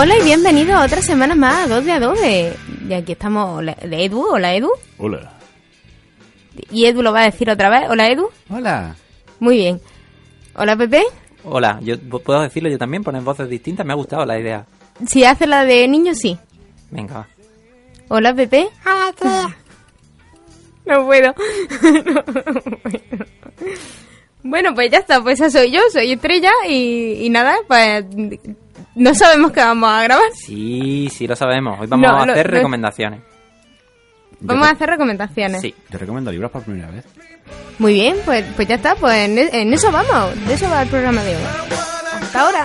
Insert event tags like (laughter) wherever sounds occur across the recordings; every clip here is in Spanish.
Hola y bienvenido a otra semana más a 2 de Adobe. Y aquí estamos, la- de Edu, hola Edu. Hola. Y Edu lo va a decir otra vez, hola Edu. Hola. Muy bien. Hola Pepe. Hola, yo puedo decirlo yo también, poner voces distintas, me ha gustado la idea. Si hace la de niño, sí. Venga, va. Hola Pepe. (laughs) No puedo. (laughs) No puedo. Bueno, pues ya está, pues esa soy yo, soy Estrella y, y nada, pues no sabemos qué vamos a grabar. Sí, sí lo sabemos. Hoy vamos No, a lo- hacer lo- recomendaciones. Vamos a hacer recomendaciones. Sí. Te recomiendo libros por primera vez. Muy bien, pues, pues ya está, pues en, en eso vamos, de eso va el programa de hoy. Hasta ahora.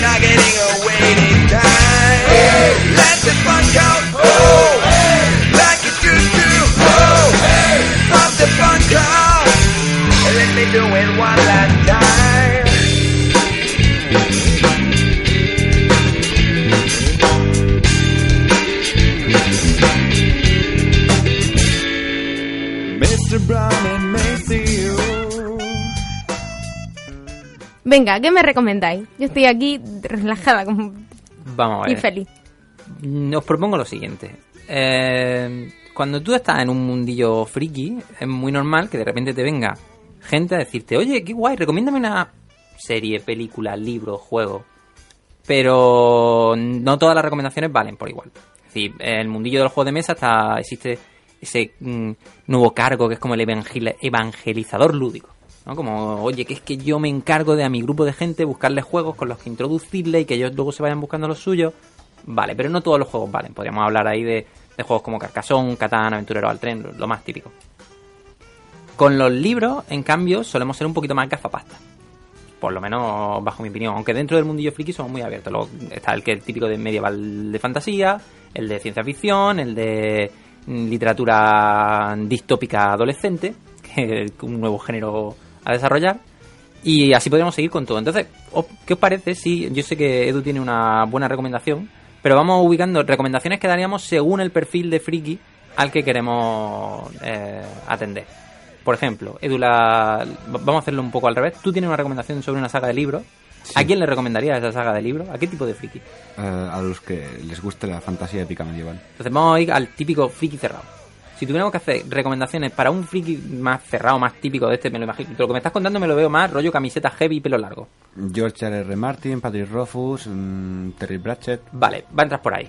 Not getting a waiting time. Let the fun count. Venga, ¿qué me recomendáis? Yo estoy aquí relajada como, Vamos a y feliz. Os propongo lo siguiente. Eh, cuando tú estás en un mundillo friki, es muy normal que de repente te venga gente a decirte, oye, qué guay, recomiéndame una serie, película, libro, juego. Pero no todas las recomendaciones valen por igual. Es decir, en el mundillo del juego de mesa está, existe ese mm, nuevo cargo que es como el evangel- evangelizador lúdico. ¿no? Como, oye, que es que yo me encargo de a mi grupo de gente buscarles juegos con los que introducirle y que ellos luego se vayan buscando los suyos. Vale, pero no todos los juegos valen. Podríamos hablar ahí de, de juegos como Carcassonne, Catán, Aventurero al Tren, lo, lo más típico. Con los libros, en cambio, solemos ser un poquito más gafapasta. Por lo menos bajo mi opinión. Aunque dentro del mundillo friki somos muy abiertos. Luego está el que es típico de medieval de fantasía, el de ciencia ficción, el de mm, literatura distópica adolescente, (laughs) que es un nuevo género a desarrollar. Y así podríamos seguir con todo. Entonces, ¿os- ¿qué os parece si yo sé que Edu tiene una buena recomendación, pero vamos ubicando recomendaciones que daríamos según el perfil de friki al que queremos eh, atender? Por ejemplo, Edu, la- vamos a hacerlo un poco al revés. Tú tienes una recomendación sobre una saga de libros. ¿A quién le recomendarías esa saga de libros? ¿A qué tipo de friki? Eh, a los que les guste la fantasía épica medieval. Entonces vamos a ir al típico friki cerrado. Si tuviéramos que hacer recomendaciones para un friki más cerrado, más típico de este, me lo imagino. Lo que me estás contando me lo veo más rollo camiseta heavy y pelo largo. George R. R. Martin, Patrick Rothfuss, mm, Terry Pratchett. Vale, va a entrar por ahí.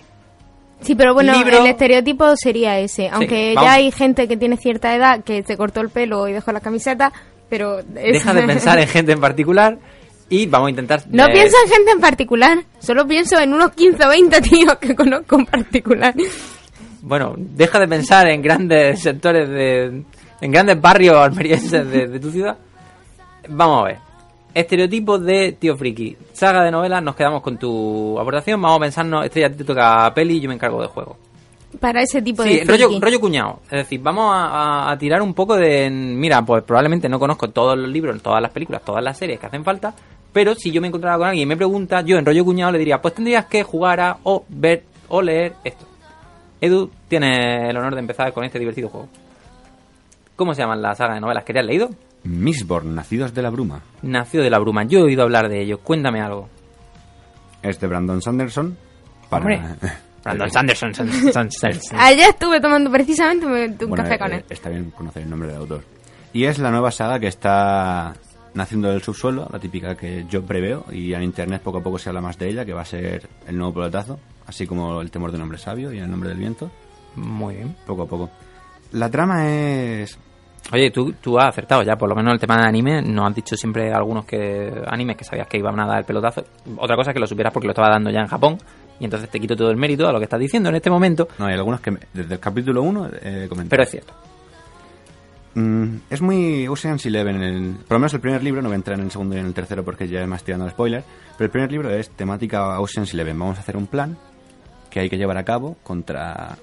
Sí, pero bueno, Libro. el estereotipo sería ese. Aunque ya hay gente que tiene cierta edad que se cortó el pelo y dejó la camiseta, pero... es- Deja de pensar en gente en particular y vamos a intentar... No pienso en gente en particular, solo pienso en unos 15 o 20 tíos que conozco en particular. Bueno, deja de pensar en grandes sectores de... En grandes barrios almerienses de, de tu ciudad. Vamos a ver. Estereotipos de tío friki. Saga de novelas, nos quedamos con tu aportación. Vamos a pensarnos, Estrella, te toca peli y yo me encargo de juego. Para ese tipo Sí, de rollo, friki. rollo cuñado. Es decir, vamos a, a- a tirar un poco de... Mira, pues probablemente no conozco todos los libros, todas las películas, todas las series que hacen falta, pero si yo me encontrara con alguien y me pregunta, yo en rollo cuñado le diría, pues tendrías que jugar a o ver o leer esto. Edu tiene el honor de empezar con este divertido juego. ¿Cómo se llaman las sagas de novelas que te has leído? Mistborn, Nacidos de la Bruma. Nació de la bruma. Yo he oído hablar de ellos. Cuéntame algo. Es de Brandon Sanderson. Hombre. (laughs) Brandon Sanderson. San- San- Sanderson. Ayer estuve tomando precisamente un Bueno, café eh, con él. Está bien conocer el nombre del autor. Y es la nueva saga que está naciendo del subsuelo, la típica que yo preveo, y en internet poco a poco se habla más de ella, que va a ser el nuevo pelotazo, así como el temor de un hombre sabio y el nombre del viento, Muy bien. poco a poco. La trama es... Oye, tú, tú has acertado ya, por lo menos el tema de anime. Nos has dicho siempre algunos que animes que sabías que iban a dar el pelotazo. Otra cosa es que lo supieras porque lo estaba dando ya en Japón. Y entonces te quito todo el mérito a lo que estás diciendo en este momento. No, hay algunos que me- desde el capítulo 1 eh, comenté. Pero es cierto. Mm, es muy Ocean's Eleven. El, por lo menos el primer libro, no voy a entrar en el segundo y en el tercero porque ya es más tirando al spoiler. Pero el primer libro es temática Ocean's Eleven. Vamos a hacer un plan que hay que llevar a cabo contra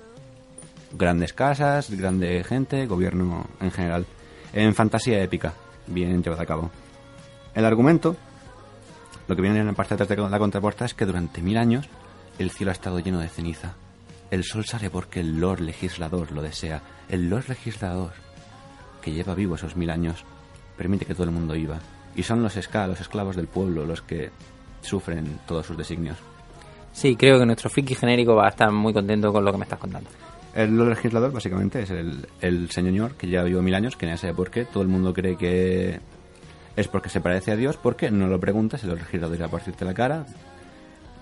grandes casas, grande gente, gobierno en general. En fantasía épica, bien llevado a cabo. El argumento, lo que viene en la parte de la contrapuerta es que durante mil años el cielo ha estado lleno de ceniza. El sol sale porque el Lord Legislador lo desea. El Lord Legislador, que lleva vivo esos mil años, permite que todo el mundo viva. Y son los ska, los esclavos del pueblo, los que sufren todos sus designios. Sí, creo que nuestro friki genérico va a estar muy contento con lo que me estás contando. El Legislador básicamente es el, el señor que lleva vivo mil años, que nadie sabe por qué. Todo el mundo cree que es porque se parece a Dios, porque no lo preguntas, el Legislador irá por decirte la cara.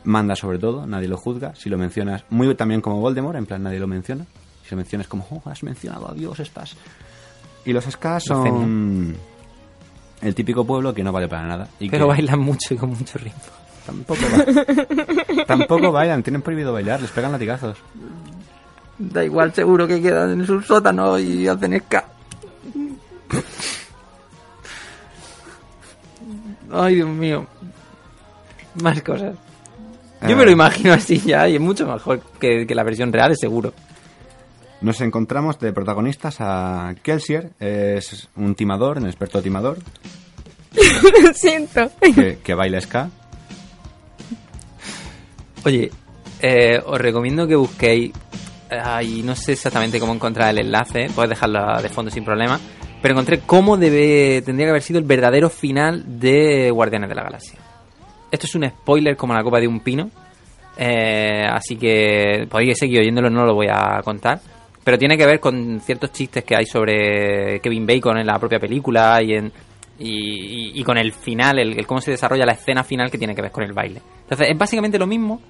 Manda sobre todo, nadie lo juzga. Si lo mencionas, muy también como Voldemort, en plan nadie lo menciona. Si lo mencionas como, oh, has mencionado a Dios, estás. Y los Ska son el típico pueblo que no vale para nada. Y Pero que bailan mucho y con mucho ritmo. Tampoco, tampoco bailan, tienen prohibido bailar, les pegan latigazos. Da igual, seguro que quedan en su sótano y hacen ska. Ay, Dios mío. Más cosas. Yo me lo Eh, imagino así ya y es mucho mejor que, que la versión real, es seguro. Nos encontramos de protagonistas a Kelsier, es un timador, un experto timador, Lo (laughs) siento. que, que baila ska. Oye, eh, os recomiendo que busquéis. Ay, no sé exactamente cómo encontrar el enlace, puedes dejarlo de fondo sin problema. Pero encontré cómo debe, tendría que haber sido el verdadero final de Guardianes de la Galaxia. Esto es un spoiler como la copa de un pino. eh, así que podéis seguir oyéndolo, no lo voy a contar. Pero tiene que ver con ciertos chistes que hay sobre Kevin Bacon en la propia película y en, y- y con el final, el, el cómo se desarrolla la escena final que tiene que ver con el baile. Entonces es básicamente lo mismo,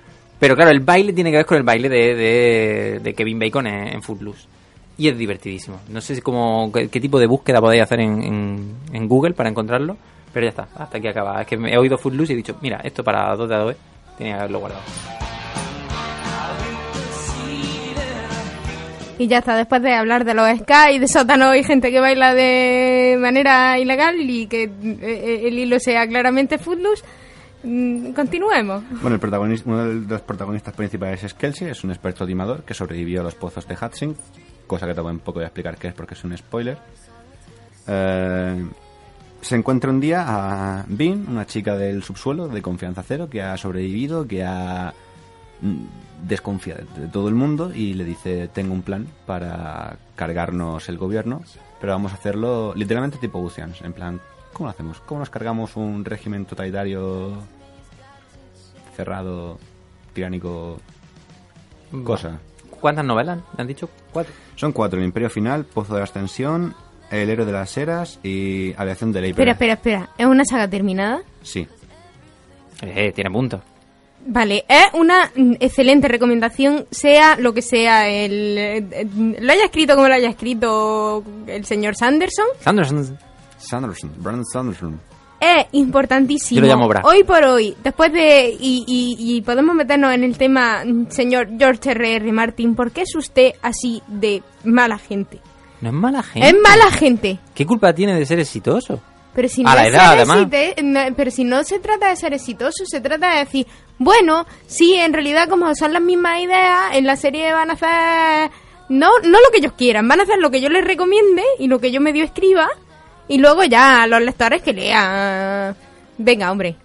pero claro, el baile tiene que ver con el baile de, de- Kevin Bacon en, en Footloose. Y es divertidísimo. No sé si cómo, qué, tipo de búsqueda podéis hacer en, en- Google para encontrarlo, pero ya está, hasta aquí acaba. Es que he oído Footloose y he dicho, mira, esto para 2 de Adobe, tenía que haberlo guardado. Y ya está, después de hablar de los ska y de sótanos y gente que baila de manera ilegal y que eh, el hilo sea claramente footloose, continuemos. Bueno, el protagonista, uno de los protagonistas principales es Kelsey, es un experto timador que sobrevivió a los pozos de Hatsing, cosa que tampoco poco voy a explicar qué es porque es un spoiler. Eh, se encuentra un día a Bean, una chica del subsuelo de confianza cero que ha sobrevivido, que ha mm, desconfía de todo el mundo y le dice tengo un plan para cargarnos el gobierno, pero vamos a hacerlo literalmente tipo Oceans, en plan, ¿cómo lo hacemos? ¿Cómo nos cargamos un régimen totalitario cerrado, tiránico, cosa? ¿Cuántas novelas? ¿Me han dicho? Cuatro. Son cuatro, el Imperio Final, Pozo de la Ascensión, El Héroe de las Eras y Aviación de Ley. Espera, espera, espera. ¿Es una saga terminada? Sí. Eh, tiene puntos. Vale, es una mm, excelente recomendación, sea lo que sea, el, eh, eh, lo haya escrito como lo haya escrito el señor Sanderson, Sanderson. Sanderson, Brandon Sanderson. es importantísimo. Yo lo llamo Brad. Hoy por hoy, después de. Y, y- y podemos meternos en el tema, señor George R.R. Martin, ¿por qué es usted así de mala gente? No es mala gente. Es mala gente. ¿Qué culpa tiene de ser exitoso? Pero si, A no la es edad, ser además. exite- no, pero si no se trata de ser exitoso, se trata de decir, bueno, sí, en realidad como son las mismas ideas, en la serie van a hacer, no, no lo que ellos quieran, van a hacer lo que yo les recomiende y lo que yo medio escriba, y luego ya los lectores que lean. Venga, hombre.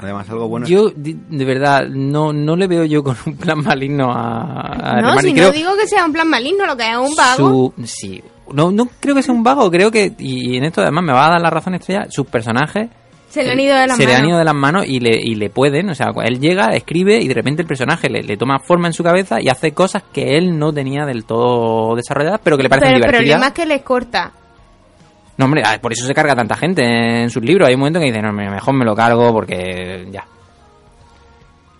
Además, algo bueno Yo, de, verdad, no, no le veo yo con un plan maligno a, a no, si no digo que sea un plan maligno, lo que es un vago. su- sí, no, no creo que sea un vago, creo que, y en esto además me va a dar la razón estrella, sus personajes Se le han ido de las se le han manos. ido de las manos y le, y le pueden, o sea, él llega, escribe y de repente el personaje le, le toma forma en su cabeza y hace cosas que él no tenía del todo desarrolladas, pero que le parecen Pero el problema es que les corta. No, hombre, ah, por eso se carga tanta gente en sus libros. Hay un momento que dicen, no, mejor me lo cargo porque ya.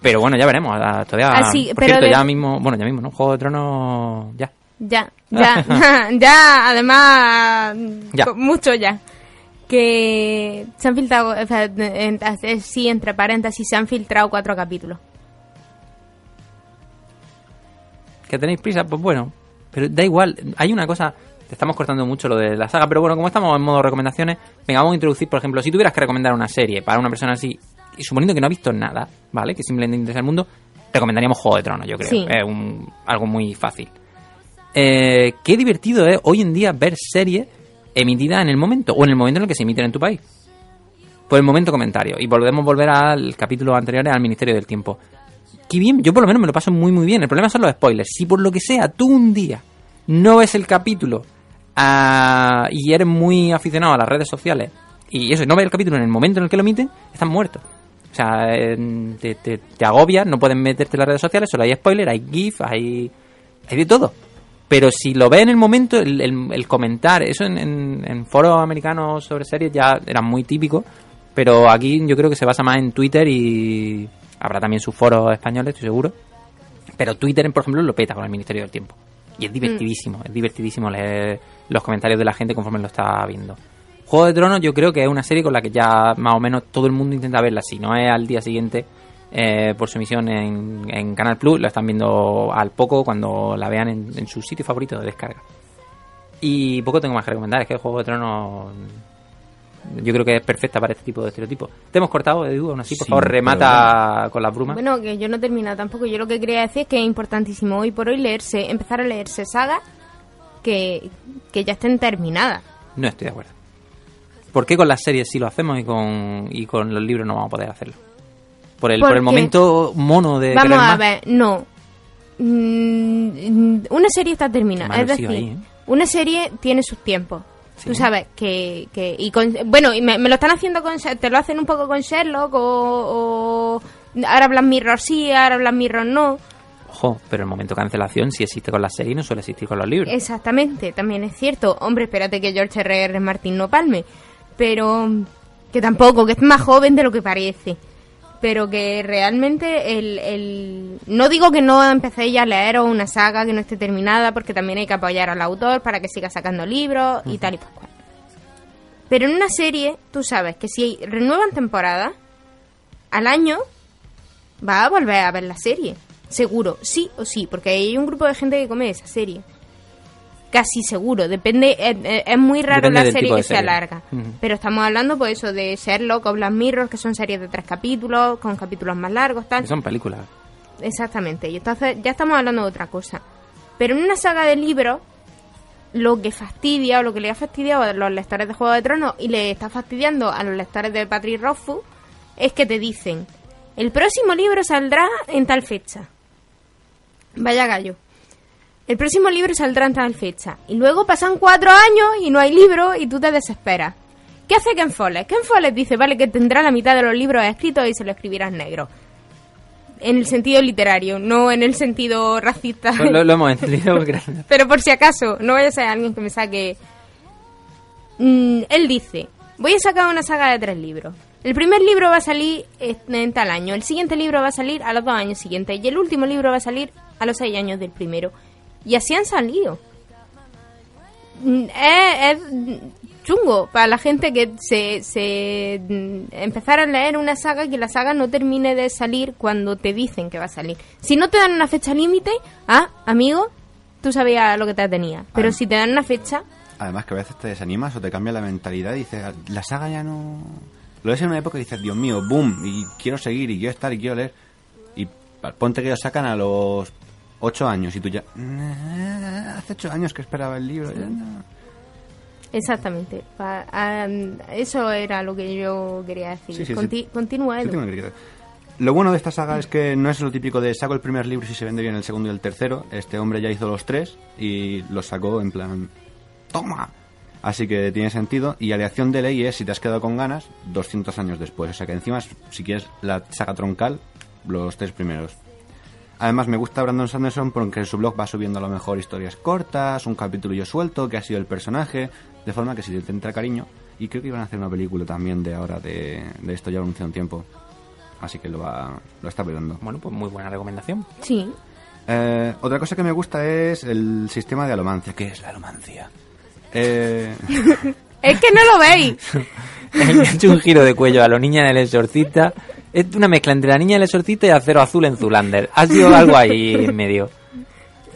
Pero bueno, ya veremos. ah, Todavía, Ah, sí, por pero cierto, de- ya mismo, bueno, ya mismo, ¿no? Juego de Tronos, ya. Ya, (laughs) ya, (laughs) ya, además, Ya. mucho ya. Que se han filtrado, o sea, en- en- sí, entre paréntesis, se han filtrado cuatro capítulos. que tenéis prisa, pues bueno. Pero da igual, hay una cosa, te estamos cortando mucho lo de la saga, pero bueno, como estamos en modo recomendaciones, venga, vamos a introducir, por ejemplo, si tuvieras que recomendar una serie para una persona así, y suponiendo que no ha visto nada, ¿vale? Que simplemente interesa el mundo, recomendaríamos Juego de Tronos, yo creo. Sí. Es un- algo muy fácil. Eh, qué divertido es hoy en día ver series emitidas en el momento, o en el momento en el que se emiten en tu país. Por el momento comentario. Y volvemos a volver al capítulo anterior al Ministerio del Tiempo. Qué bien, yo por lo menos me lo paso muy muy bien. El problema son los spoilers. Si por lo que sea tú un día no ves el capítulo ah, y eres muy aficionado a las redes sociales y eso, no ves el capítulo en el momento en el que lo emiten, estás muerto. O sea, te, te, agobias, no puedes meterte en las redes sociales, solo hay spoilers, hay GIF, hay, hay de todo. Pero si lo ves en el momento, el, comentar, eso en, en, en foros americanos sobre series ya era muy típico, pero aquí yo creo que se basa más en Twitter y habrá también sus foros españoles, estoy seguro. Pero Twitter, por ejemplo, lo peta con el Ministerio del Tiempo. Y es divertidísimo, es divertidísimo leer los comentarios de la gente conforme lo está viendo. Juego de Tronos yo creo que es una serie con la que ya más o menos todo el mundo intenta verla. Si no es al día siguiente eh, por su emisión en, en Canal Plus, lo están viendo al poco cuando la vean en, en su sitio favorito de descarga. Y poco tengo más que recomendar, es que el Juego de Tronos yo creo que es perfecta para este tipo de estereotipos. Te hemos cortado, Edu, aún así, por Sí, favor, remata con las brumas. Bueno, que yo no he terminado tampoco. Yo lo que quería decir es que es importantísimo hoy por hoy leerse, empezar a leerse sagas que, que ya estén terminadas. No estoy de acuerdo. ¿Por qué con las series sí lo hacemos y con, y con los libros no vamos a poder hacerlo? Por el, por el momento mono de Vamos a ver, no. Mm, una serie está terminada. Es decir, ahí, ¿eh? una serie tiene sus tiempos. Sí. Tú sabes que, que y con- bueno, y me, me lo están haciendo con te lo hacen un poco con Sherlock o, o ahora Black Mirror sí, ahora Black Mirror no. Ojo, pero el momento de cancelación sí existe con las series y no suele existir con los libros. Exactamente, también es cierto. Hombre, espérate que George R. R. Martin no palme. Pero que tampoco, que es más joven de lo que parece. Pero que realmente el, el... No digo que no empecéis ya a leer una saga que no esté terminada, porque también hay que apoyar al autor para que siga sacando libros y tal y pascual. Pero en una serie, tú sabes que si renuevan temporada, al año va a volver a ver la serie. Seguro, sí o sí, porque hay un grupo de gente que come esa serie. Casi seguro, depende, es, es- es muy raro Depende la serie que sea larga. Pero estamos hablando, pues eso, de Sherlock o Black Mirror, que son series de tres capítulos, con capítulos más largos, tal. Que son películas. Exactamente, y entonces ya estamos hablando de otra cosa. Pero en una saga de libros, lo que fastidia o lo que le ha fastidiado a los lectores de Juego de Tronos y le está fastidiando a los lectores de Patrick Rothfuss es que te dicen, el próximo libro saldrá en tal fecha. Vaya gallo. El próximo libro saldrá en tal fecha. Y luego pasan cuatro años y no hay libro y tú te desesperas. ¿Qué hace Ken Follett? Ken Follett dice, vale, que tendrá la mitad de los libros escritos y se lo escribirá en negro. En el sentido literario, no en el sentido racista. Pues lo, lo hemos (laughs) entendido. porque- Pero por si acaso, no vaya a ser alguien que me saque... Mm, él dice, voy a sacar una saga de tres libros. El primer libro va a salir en tal año, el siguiente libro va a salir a los dos años siguientes y el último libro va a salir a los seis años del primero. Y así han salido. Mm, Es, es chungo para la gente que se, se mm, empezar a leer una saga y que la saga no termine de salir cuando te dicen que va a salir. Si no te dan una fecha límite, ah, amigo, tú sabías lo que te tenía. Pero Ah. si te dan una fecha, Además que a veces te desanimas o te cambia la mentalidad y dices, la saga ya no... Lo ves en una época y dices, Dios mío, boom, y quiero seguir, y quiero estar, y quiero leer. Y ponte que lo sacan a los ocho años y tú ya... "Nah, Hace ocho años que esperaba el libro. ya no". exactamente. Pa- eso era lo que yo quería decir. Sí, sí, sí. Conti- Continúa, Sí, Edu. tengo que decir. Lo bueno de esta saga es que no es lo típico de saco el primer libro y si se vende bien el segundo y el tercero. Este hombre ya hizo los tres y los sacó en plan... ¡Toma! Así que tiene sentido. Y aleación de ley es, si te has quedado con ganas, 200 años después. O sea que encima, si quieres la saga troncal, los tres primeros. Además, me gusta Brandon Sanderson porque en su blog va subiendo a lo mejor historias cortas, un capítulo yo suelto, que ha sido el personaje. de forma que si te entra cariño, y creo que iban a hacer una película también de ahora de, de esto ya anunciado un tiempo. Así que lo, va, lo está peleando. Bueno, pues muy buena recomendación. Sí. Eh, otra cosa que me gusta es el sistema de alomancia. ¿Qué es la alomancia? Eh, (laughs) Es que no lo veis. (laughs) He hecho un giro de cuello a los niñas del exorcista. Es una mezcla entre la niña del exorcista y acero azul en Zulander. Ha sido algo ahí (laughs) en medio.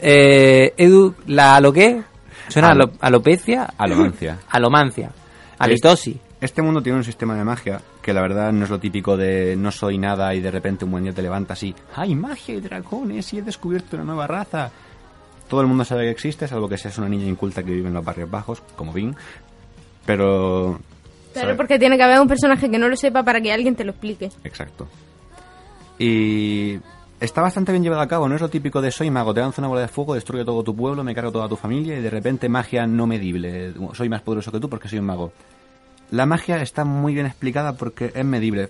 Eh, Edu, ¿la lo qué? ¿Suena Al- alo- alopecia? alomancia. (clears throat) Alomancia. Halitosis. Este mundo tiene un sistema de magia que la verdad no es lo típico de no soy nada y de repente un buen día te levantas y ¡Hay magia y dragones y he descubierto una nueva raza! Todo el mundo sabe que existe, salvo que seas una niña inculta que vive en los barrios bajos, como Vin. Pero... Claro, porque tiene que haber un personaje que no lo sepa para que alguien te lo explique. Exacto. Y está bastante bien llevado a cabo, no es lo típico de soy mago, te lanzo una bola de fuego, destruyo todo tu pueblo, me cargo toda tu familia y de repente magia no medible, soy más poderoso que tú porque soy un mago. La magia está muy bien explicada porque es medible.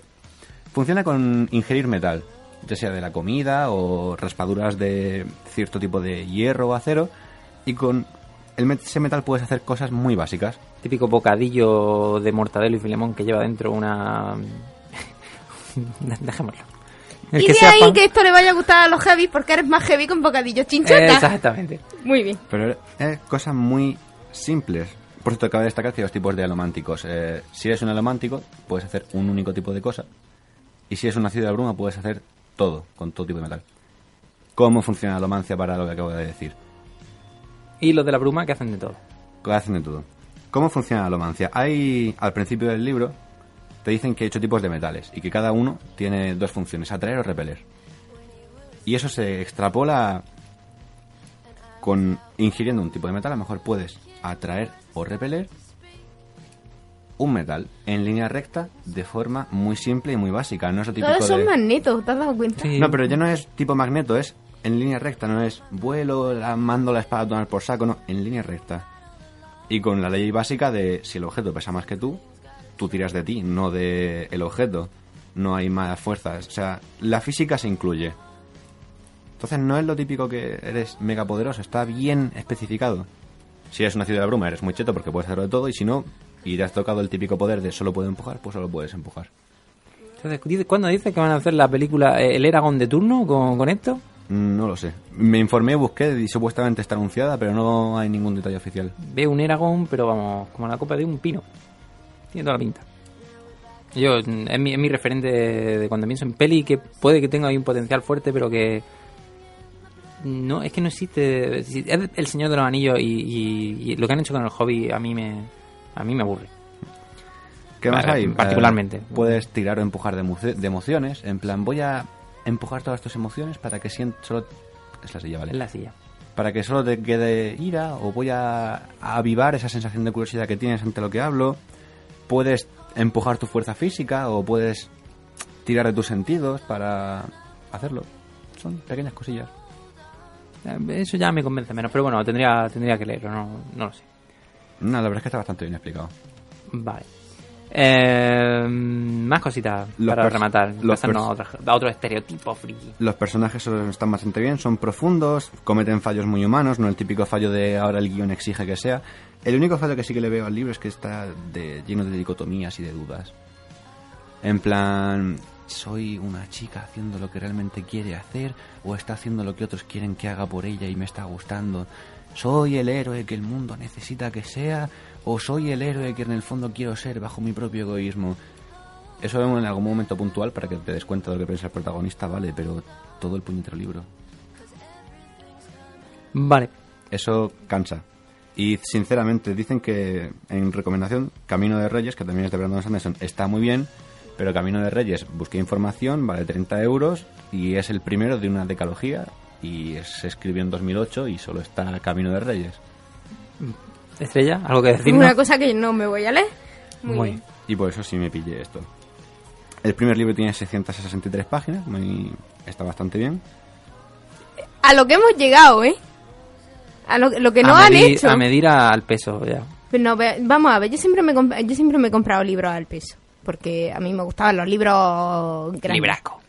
Funciona con ingerir metal, ya sea de la comida o raspaduras de cierto tipo de hierro o acero, y con ese metal puedes hacer cosas muy básicas. Típico bocadillo de mortadelo y filemón que lleva dentro una... (laughs) Dejémoslo. El y que de sea ahí que esto le vaya a gustar a los heavy porque eres más heavy con bocadillos chinchota. Exactamente. Muy bien. Pero es cosas muy simples. Por cierto, cabe destacar que hay dos tipos de alománticos. Eh, si eres un alomántico, puedes hacer un único tipo de cosa. Y si eres un nacido de la bruma, puedes hacer todo, con todo tipo de metal. ¿Cómo funciona la alomancia para lo que acabo de decir? Y los de la bruma que hacen de todo. Hacen de todo. ¿Cómo funciona la alomancia? Hay, al principio del libro, te dicen que hay ocho tipos de metales y que cada uno tiene dos funciones, atraer o repeler. Y eso se extrapola con ingiriendo un tipo de metal, a lo mejor puedes atraer o repeler un metal en línea recta de forma muy simple y muy básica. No es lo típico Todos son de... magnetos, ¿te has dado cuenta? Sí. No, pero ya no es tipo magneto, es en línea recta, no es vuelo, la, mando la espada a tomar por saco, no, en línea recta. Y con la ley básica de si el objeto pesa más que tú, tú tiras de ti, no de el objeto. No hay más fuerzas. O sea, la física se incluye. Entonces no es lo típico que eres mega poderoso, está bien especificado. Si eres una ciudad de bruma, eres muy cheto porque puedes hacerlo de todo, y si no, y te has tocado el típico poder de solo puedo empujar, pues solo puedes empujar. Entonces, ¿cuándo dice que van a hacer la película eh, El Eragon de turno con, con esto? Mm, No lo sé. Me informé, busqué y supuestamente está anunciada, pero no hay ningún detalle oficial. Veo un Eragon, pero vamos, como la copa de un pino. Tiene toda la pinta. Yo, es mi, es mi referente de, cuando pienso en peli que puede que tenga ahí un potencial fuerte, pero que. No, es que no existe. Es el Señor de los Anillos y, y- y lo que han hecho con el hobby a mí me. A mí me aburre. ¿Qué más hay? particularmente. Eh, puedes tirar o empujar de emociones. En plan, voy a empujar todas tus emociones para que sientas solo... Es la silla, ¿vale? La silla. Para que solo te quede ira o voy a, a avivar esa sensación de curiosidad que tienes ante lo que hablo. Puedes empujar tu fuerza física o puedes tirar de tus sentidos para hacerlo. Son pequeñas cosillas. Eh, Eso ya me convence menos, pero bueno, tendría, tendría que leerlo, no, no lo sé. No, la verdad es que está bastante bien explicado. Vale. Eh, más cositas Los para rematar. los a, otro, a otro estereotipo friki. Los personajes son- están bastante bien, son profundos, cometen fallos muy humanos, no el típico fallo de ahora el guion exige que sea. El único fallo que sí que le veo al libro es que está de, lleno de dicotomías y de dudas. En plan, ¿soy una chica haciendo lo que realmente quiere hacer o está haciendo lo que otros quieren que haga por ella y me está gustando? ¿Soy el héroe que el mundo necesita que sea o soy el héroe que en el fondo quiero ser bajo mi propio egoísmo? Eso vemos en algún momento puntual para que te des cuenta de lo que piensa el protagonista, vale, pero todo el puñetero libro. Vale. Eso cansa. Y sinceramente dicen que en recomendación Camino de Reyes, que también es de Brandon Sanderson, está muy bien, pero Camino de Reyes busqué información, vale 30 euros y es el primero de una decalogía y se escribió en 2008 y solo está Camino de Reyes. Estrella, ¿algo que decirnos? Una cosa que no me voy a leer. Muy, Muy bien. Y por eso sí me pillé esto. El primer libro tiene 663 páginas, muy, está bastante bien. A lo que hemos llegado, ¿eh? A lo, lo que no han medir, hecho. A medir a- al peso, ya. Pero no, ve- vamos a ver, yo siempre, me yo siempre me he comprado libros al peso. Porque a mí me gustaban los libros grandes. Libraco.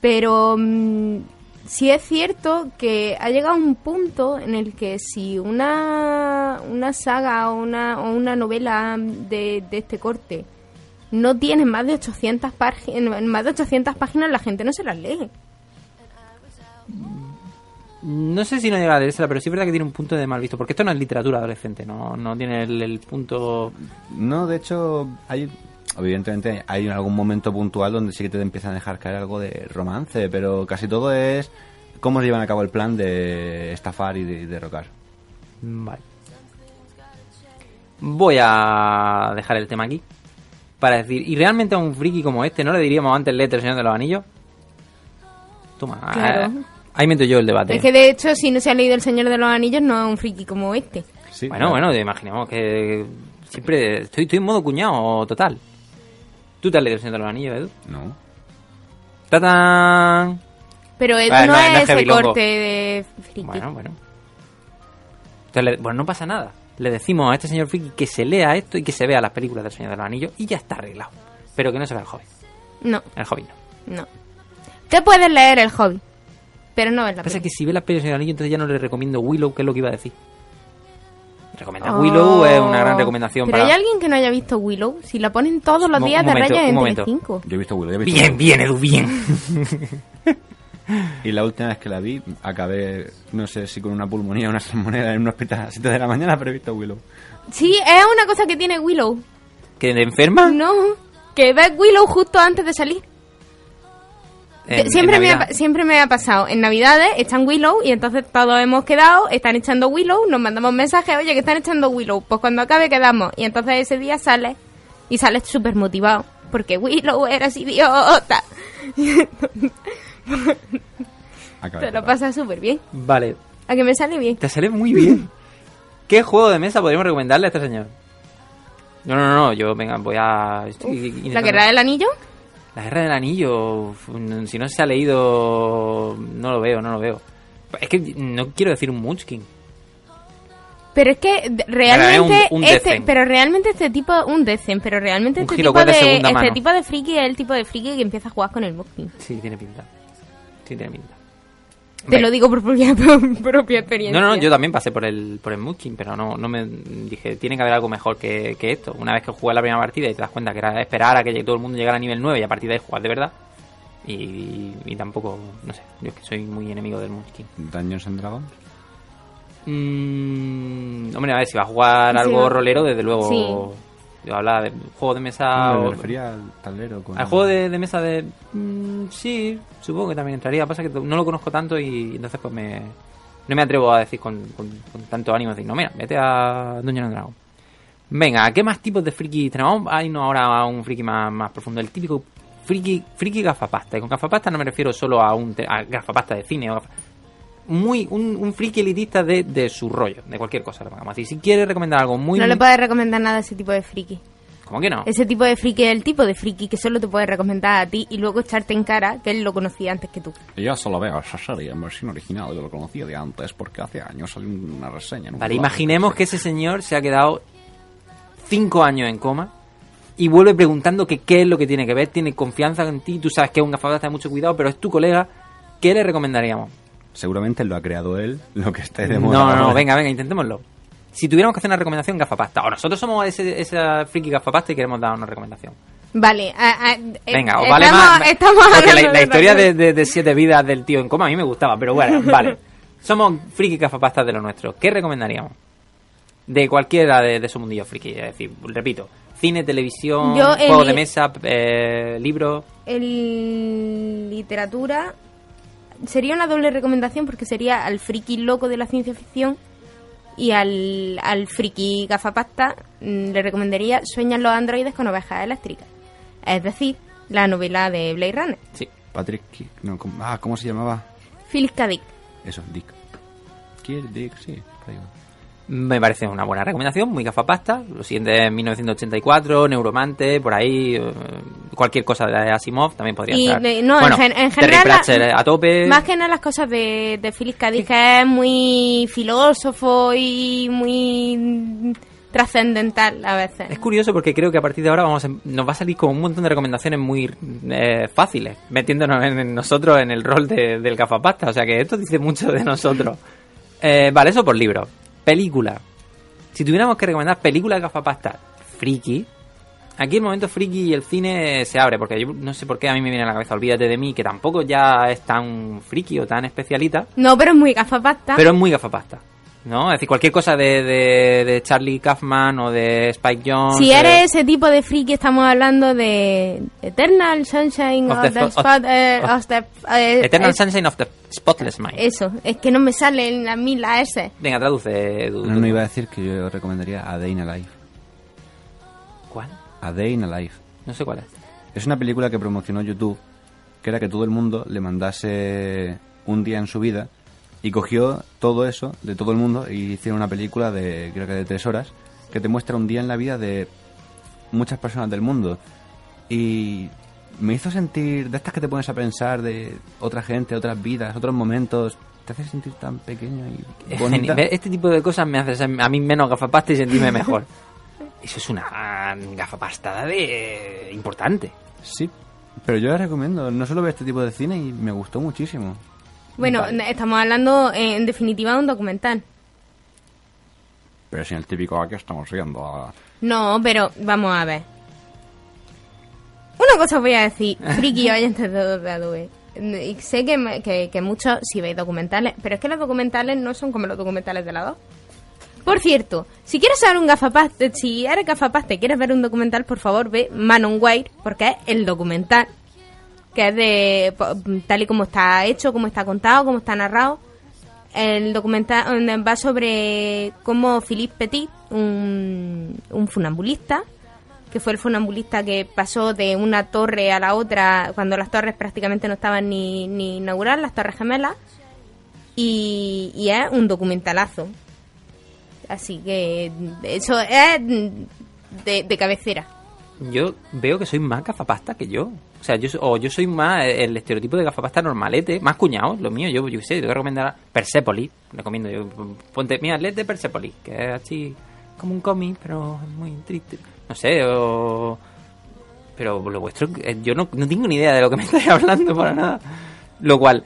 Pero mm, sí es cierto que ha llegado un punto en el que si una, una saga o una, o una novela de, de este corte no tiene más de 800 páginas, más de 800 páginas la gente no se las lee. No sé si no llega a leérsela, pero sí es verdad que tiene un punto de mal visto. Porque esto no es literatura adolescente, no, no tiene el, el punto. No, de hecho, hay. Evidentemente hay algún momento puntual donde sí que te empiezan a dejar caer algo de romance, pero casi todo es cómo se llevan a cabo el plan de estafar y de derrocar. Vale. Voy a dejar el tema aquí. Para decir, ¿y realmente a un friki como este no le diríamos antes leer El Señor de los Anillos? Toma, Claro. eh, ahí meto yo el debate. Es que de hecho, si no se ha leído El Señor de los Anillos, no es un friki como este. Sí, Bueno, claro. bueno, imaginemos que siempre estoy, estoy en modo cuñado total. ¿Tú te has leído El Señor de los Anillos, Edu? No. ¡Tatán! Pero Edu Ah, no, no es- es no es ese corte de friki. Bueno, bueno. Entonces, le- bueno, no pasa nada. Le decimos a este señor friki que se lea esto y que se vea las películas del Señor de los Anillos y ya está arreglado. Pero que no se vea el Hobbit. No, El Hobbit no. no. Te puedes leer el hobby, pero no ves la Lo que pasa es que si ve las películas del Señor del Anillo, entonces ya no le recomiendo Willow, que es lo que iba a decir. Recomendar Oh. Willow es una gran recomendación Pero para... hay alguien que no haya visto Willow. Si la ponen todos los Un- días un de momento, raya un en momento. Telecinco. Yo he visto Willow. yo he visto Bien, Willow. bien, Edu, bien. (laughs) Y la última vez que la vi, acabé, no sé si con una pulmonía o una salmonera en un hospital a las 7 de la mañana, pero he visto Willow. Sí, es una cosa que tiene Willow. ¿Que te enferma? No, que ves Willow justo antes de salir. En- en siempre, me ha, siempre me ha pasado. En Navidades echan Willow y entonces todos hemos quedado, están echando Willow, nos mandamos mensajes, oye, que están echando Willow. Pues cuando acabe quedamos. Y entonces ese día sale y sales súper motivado. Porque Willow eras idiota. (laughs) Acabé Te lo pasas súper bien. Vale, A que me sale bien. te sale muy bien. (laughs) ¿Qué juego de mesa podríamos recomendarle a este señor? No, no, no, yo, venga, voy a... estoy ¿La guerra del anillo? La Guerra del Anillo, si no se ha leído, no lo veo, no lo veo. Es que no quiero decir un Munchkin. Pero es que realmente un- un este, pero realmente este tipo un decen, pero realmente este tipo de de, este tipo de friki es el tipo de friki que empieza a jugar con el Munchkin. Sí, tiene pinta. Sí, tiene pinta. Te lo digo por propia, (laughs) por propia experiencia. No, no, yo también pasé por el, por el Munchkin, pero no, no me dije, tiene que haber algo mejor que, que esto. Una vez que jugué la primera partida y te das cuenta que era esperar a que todo el mundo llegara a nivel 9 y a partir de ahí jugar de verdad. Y, y tampoco, no sé, yo es que soy muy enemigo del Munchkin. Dungeons and Dragons. Mm, hombre, a ver, si va a jugar Sí, algo va. rolero, desde luego. Sí. Yo hablaba de juego de mesa. No, me refería al tablero. Con... al juego de, de mesa de. mm, sí, supongo que también entraría. Pasa que no lo conozco tanto y entonces pues me. No me atrevo a decir con, con- con tanto ánimo decir, no, mira, vete a Dungeons and Dragons. Venga, ¿qué más tipos de friki tenemos? Hay no ahora a un friki más, más profundo. El típico friki, friki gafapasta. Y con gafapasta no me refiero solo a un a gafapasta de cine o gafa- muy un, un friki elitista de, de su rollo, de cualquier cosa. lo. Si quieres recomendar algo muy... no le puedes recomendar nada a ese tipo de friki. ¿Cómo que no? Ese tipo de friki es el tipo de friki que solo te puede recomendar a ti y luego echarte en cara que él lo conocía antes que tú. Yo solo veo esa serie en versión original, yo lo conocía de antes porque hace años salió una reseña. en un Vale, imaginemos que ese señor se ha quedado cinco años en coma y vuelve preguntando que qué es lo que tiene que ver, tiene confianza en ti, tú sabes que es un gafapasta de mucho cuidado, pero es tu colega, ¿qué le recomendaríamos? Seguramente lo ha creado él, lo que esté de No, moda. no, no, ahora. venga, venga, intentémoslo. Si tuviéramos que hacer una recomendación, gafapasta, o nosotros somos ese, esa friki gafapasta y queremos dar una recomendación. Vale, a- a- eh, Venga, o estamos, vale más. estamos porque la, la de historia de, cosa. de- de siete vidas del tío en coma a mí me gustaba, pero bueno, (laughs) vale. Somos friki gafapastas de lo nuestro. ¿Qué recomendaríamos? De cualquiera de, de su mundillo friki. Es decir, repito, cine, televisión, Yo, el- juegos de mesa, eh, libros. En literatura sería una doble recomendación porque sería al friki loco de la ciencia ficción y al, al friki gafapasta mm, le recomendaría Sueñan los androides con ovejas eléctricas. Es decir, la novela de Blade Runner. Sí. Patrick, no, ¿cómo, ah, ¿cómo se llamaba? Philip K. Dick. Eso, Dick. Kier, Dick, sí. por ahí va. Me parece una buena recomendación, muy gafapasta. Lo siguiente es 1984, Neuromante, por ahí. eh, cualquier cosa de Asimov también podría Y estar. de- no, Bueno, en general Pratchett a tope. Más que nada las cosas de, de Philip K. Dick, que es muy filósofo y muy trascendental a veces. Es curioso porque creo que a partir de ahora vamos a- nos va a salir con un montón de recomendaciones muy eh, fáciles, metiéndonos en, en nosotros en el rol de- del gafapasta. O sea que esto dice mucho de nosotros. Eh, vale, eso por libro. Película. Si tuviéramos que recomendar películas de gafapasta friki, aquí el momento friki y el cine se abre, porque yo no sé por qué a mí me viene a la cabeza Olvídate de mí, que tampoco ya es tan friki o tan especialita, No, pero es muy gafapasta. pero es muy gafapasta. ¿No? Es decir, cualquier cosa de, de, de Charlie Kaufman o de Spike Jones. Si eh, eres ese tipo de friki, estamos hablando de Eternal Sunshine Of of, the Spot- eh, of- of the- eh, Eternal es- Sunshine of the Spotless Mind. Eso, es que no me salen a mí la S. Venga, traduce. Edu. No, no iba a decir que yo recomendaría A Day in a Life. ¿Cuál? A Day in a Life. No sé cuál es. Es una película que promocionó YouTube, que era que todo el mundo le mandase un día en su vida y cogió todo eso de todo el mundo y hicieron una película de, creo que de tres horas, que te muestra un día en la vida de muchas personas del mundo. Y me hizo sentir, de estas que te pones a pensar de otra gente, otras vidas, otros momentos, te hace sentir tan pequeño y bonita. Este tipo de cosas me hace a mí menos gafapasta y sentirme (laughs) mejor. Eso es una gafapastada de importante. Sí, pero yo la recomiendo. No solo veo este tipo de cine y me gustó muchísimo. Bueno, Vale. estamos hablando eh, en definitiva de un documental. Pero sin el típico aquí estamos viendo a... No, pero vamos a ver. Una cosa os voy a decir, (laughs) friki oyentes de, de Adobe. Y sé que, me- que, que muchos si veis documentales, pero es que los documentales no son como los documentales de la 2. Por cierto, si quieres saber un gafapaste, si eres gafapaste y quieres ver un documental, por favor ve Man on Wire, porque es el documental, que es de tal y como está hecho, como está contado, como está narrado. El documental va sobre cómo Philippe Petit, un, un funambulista, que fue el funambulista que pasó de una torre a la otra cuando las torres prácticamente no estaban ni, ni inauguradas, las torres gemelas, y, es un documentalazo. Así que eso es de cabecera. Yo veo que soy más gafapasta que yo. O sea, yo, so- o yo soy más el estereotipo de gafapasta normalete, más cuñado, lo mío. Yo, yo sé, te voy a recomendar Persepolis. Recomiendo yo. Ponte, mira, lees de Persepolis, que es así como un cómic, pero es muy triste. No sé, o. Pero lo vuestro, eh, yo no, no tengo ni idea de lo que me (laughs) estáis hablando para nada. Lo cual,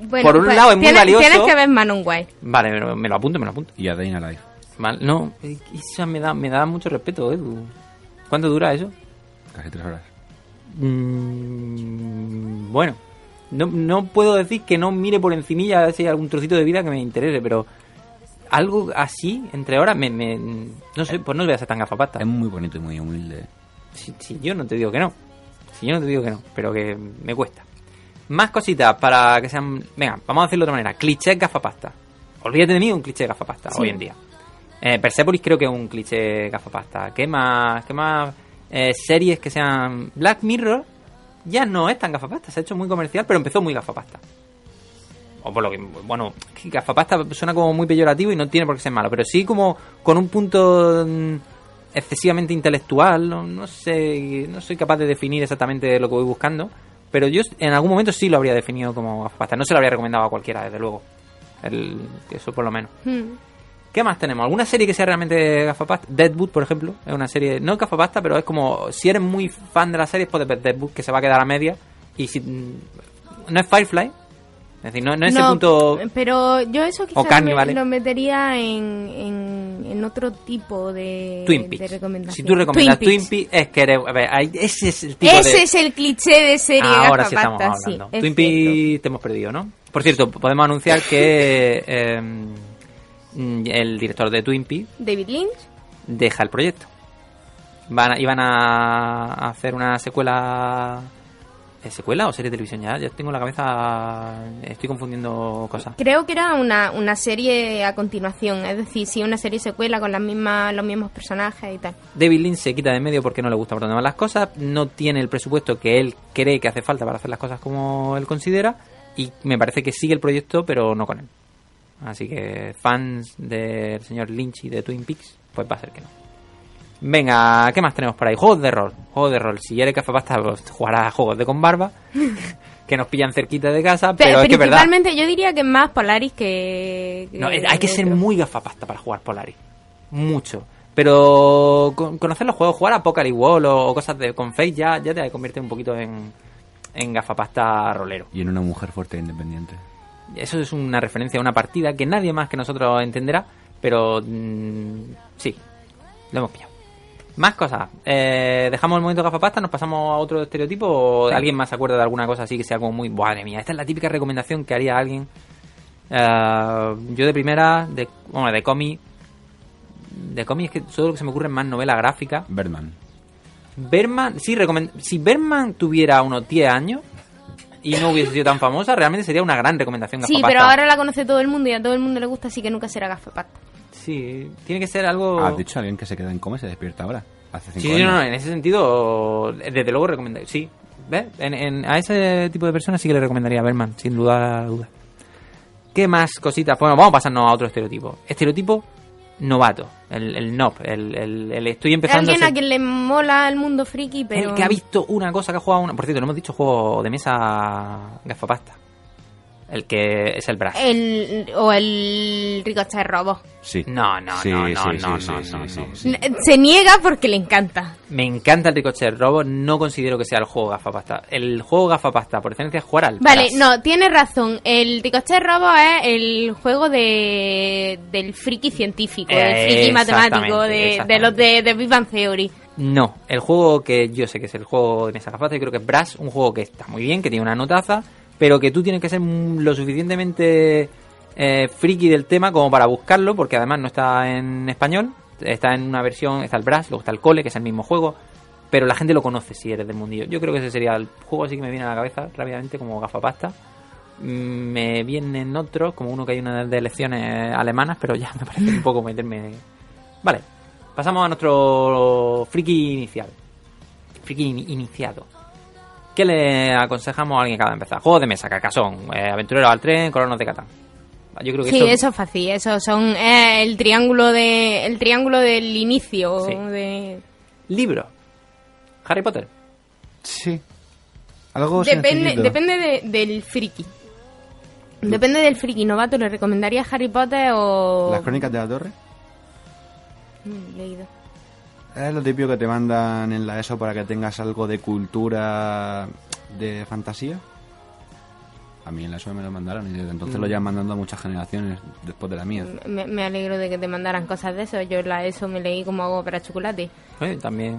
Bueno, Por un pues, lado es muy tienes, valioso. Tienes que ver Man on Wire. vale, me, me lo apunto, me lo apunto. Y a Day in a Life. Vale, no, eh, eso me da, me da mucho respeto, Edu. ¿Cuánto dura eso? Casi tres horas. Mm, bueno, no, no puedo decir que no mire por encimilla a ver si hay algún trocito de vida que me interese, pero algo así, entre horas, me, me- no sé, pues no voy a ser tan gafapasta. Es muy bonito y muy humilde. Si, si yo no te digo que no, si yo no te digo que no, pero que me cuesta. Más cositas para que sean... Venga, vamos a hacerlo de otra manera. Cliché gafapasta. Olvídate de mí, un cliché gafapasta Sí. hoy en día. Eh, Persepolis creo que es un cliché gafapasta. ¿Qué más? ¿Qué más? Eh, series que sean... Black Mirror ya no es tan gafapasta. Se ha hecho muy comercial, pero empezó muy gafapasta. O por lo que... Bueno, gafapasta suena como muy peyorativo y no tiene por qué ser malo. Pero sí como con un punto... mm, excesivamente intelectual, no, sé, no soy capaz de definir exactamente lo que voy buscando, pero yo en algún momento sí lo habría definido como gafapasta, no se lo habría recomendado a cualquiera, desde luego, eso por lo menos. Hmm. ¿Qué más tenemos? ¿Alguna serie que sea realmente gafapasta? Deadwood, por ejemplo, es una serie, no es gafapasta, pero es como, si eres muy fan de la serie, puedes ver Deadwood, que se va a quedar a media, y si no es Firefly, es decir, no, no es el punto... Pero yo eso quizás Carnival, me- lo metería en, en, en otro tipo de, Twin de Peaks. recomendación. Si tú recomiendas Twin Twin Peaks. Peaks, es que eres, a ver, ese es el tipo Ese de... es el cliché de serie Ahora sí estamos hablando. sí, Twin. Peaks te hemos perdido, ¿no? Por cierto, podemos anunciar que (laughs) eh, el director de Twin Peaks David Lynch. deja el proyecto. Van a- iban a hacer una secuela... ¿Es secuela o serie de televisión? Ya, ya tengo en la cabeza... Estoy confundiendo cosas. Creo que era una, una serie a continuación, es decir, sí, una serie secuela con las mismas, los mismos personajes y tal. David Lynch se quita de medio porque no le gusta por donde van las cosas, no tiene el presupuesto que él cree que hace falta para hacer las cosas como él considera y me parece que sigue el proyecto pero no con él. Así que fans del señor Lynch y de Twin Peaks, pues va a ser que no. Venga, ¿qué más tenemos por ahí? Juegos de rol, juegos de rol. Si eres cafapasta, pues jugarás a juegos de con barba, (laughs) que nos pillan cerquita de casa, pero, Pero es que verdad. principalmente yo diría que es más Polaris que... que No, hay que ser muy gafapasta para jugar Polaris. Mucho. Pero con- conocer los juegos, jugar a Poker Wall o, o cosas de, con Face ya, ya te convierte un poquito en, en gafapasta rolero. Y en una mujer fuerte e independiente. Eso es una referencia a una partida que nadie más que nosotros entenderá, pero mm, sí, lo hemos pillado. Más cosas. Eh, ¿Dejamos el momento gafapasta? ¿Nos pasamos a otro estereotipo? ¿O alguien más se acuerda de alguna cosa así que sea como muy... Madre mía, esta es la típica recomendación que haría alguien. Eh, yo de primera, de, bueno, de cómic... De cómic es que solo lo que se me ocurre es más novela gráfica. Berman. Berman, sí, si Berman tuviera unos 10 años y no hubiese sido tan famosa, realmente sería una gran recomendación Sí, gafapasta. pero ahora la conoce todo el mundo y a todo el mundo le gusta, así que nunca será gafapasta. Sí, tiene que ser algo... ¿Has dicho a alguien que se queda en coma y se despierta ahora? Hace Sí, cinco sí, años. no, no, en ese sentido, desde luego recomendaría. Sí, ¿ves? En, en- a ese tipo de personas sí que le recomendaría a Berman, sin duda duda. ¿Qué más cositas? Bueno, vamos a pasarnos a otro estereotipo. Estereotipo novato, el, el NOP, el, el, el estoy empezando Alguien a a quien le mola el mundo friki, pero... el que ha visto una cosa que ha jugado una... Por cierto, no hemos dicho juego de mesa gafapasta. El que es el Brass. El, o el Ricochet Robo. Sí. No, no, Sí, no, sí, no, sí, no, sí, no, sí, no, sí, no. sí. Se niega porque le encanta. Me encanta el Ricochet Robo, no considero que sea el juego gafapasta. El juego gafapasta, por excelencia, es jugar al Vale, no, tienes razón. El Ricochet Robo es el juego de del friki científico, del Eh, friki matemático, exactamente, de, los de, de Big Bang Theory. No, el juego que yo sé que es el juego de mesa gafapasta, yo creo que es Brass, un juego que está muy bien, que tiene una notaza, pero que tú tienes que ser lo suficientemente eh, friki del tema como para buscarlo, porque además no está en español, está en una versión, está el Brass, luego está el Cole, que es el mismo juego, pero la gente lo conoce si eres del mundillo. Yo creo que ese sería el juego así que me viene a la cabeza rápidamente como gafapasta. Mm, Me vienen otros, como uno que hay una de elecciones alemanas, pero ya (laughs) me parece un poco meterme... Vale, pasamos a nuestro friki inicial. Friki in- iniciado. ¿Qué le aconsejamos a alguien que acaba de empezar? Juegos de mesa, carcasón, eh, aventureros al tren, colonos de Catán. Yo creo que Sí, esto- eso es fácil. Eso son eh, el triángulo de el triángulo del inicio Sí. de Libro. Harry Potter. Sí. Algo depende depende de- del friki. Depende del friki novato. ¿Le recomendaría Harry Potter o Las crónicas de la torre. Mm, leído. Es lo típico que te mandan en la ESO para que tengas algo de cultura de fantasía. A mí en la ESO me lo mandaron y desde entonces Mm. lo llevan mandando a muchas generaciones después de la mía. Me, me alegro de que te mandaran cosas de eso. Yo la eso me leí como hago para chocolate. Eh, también.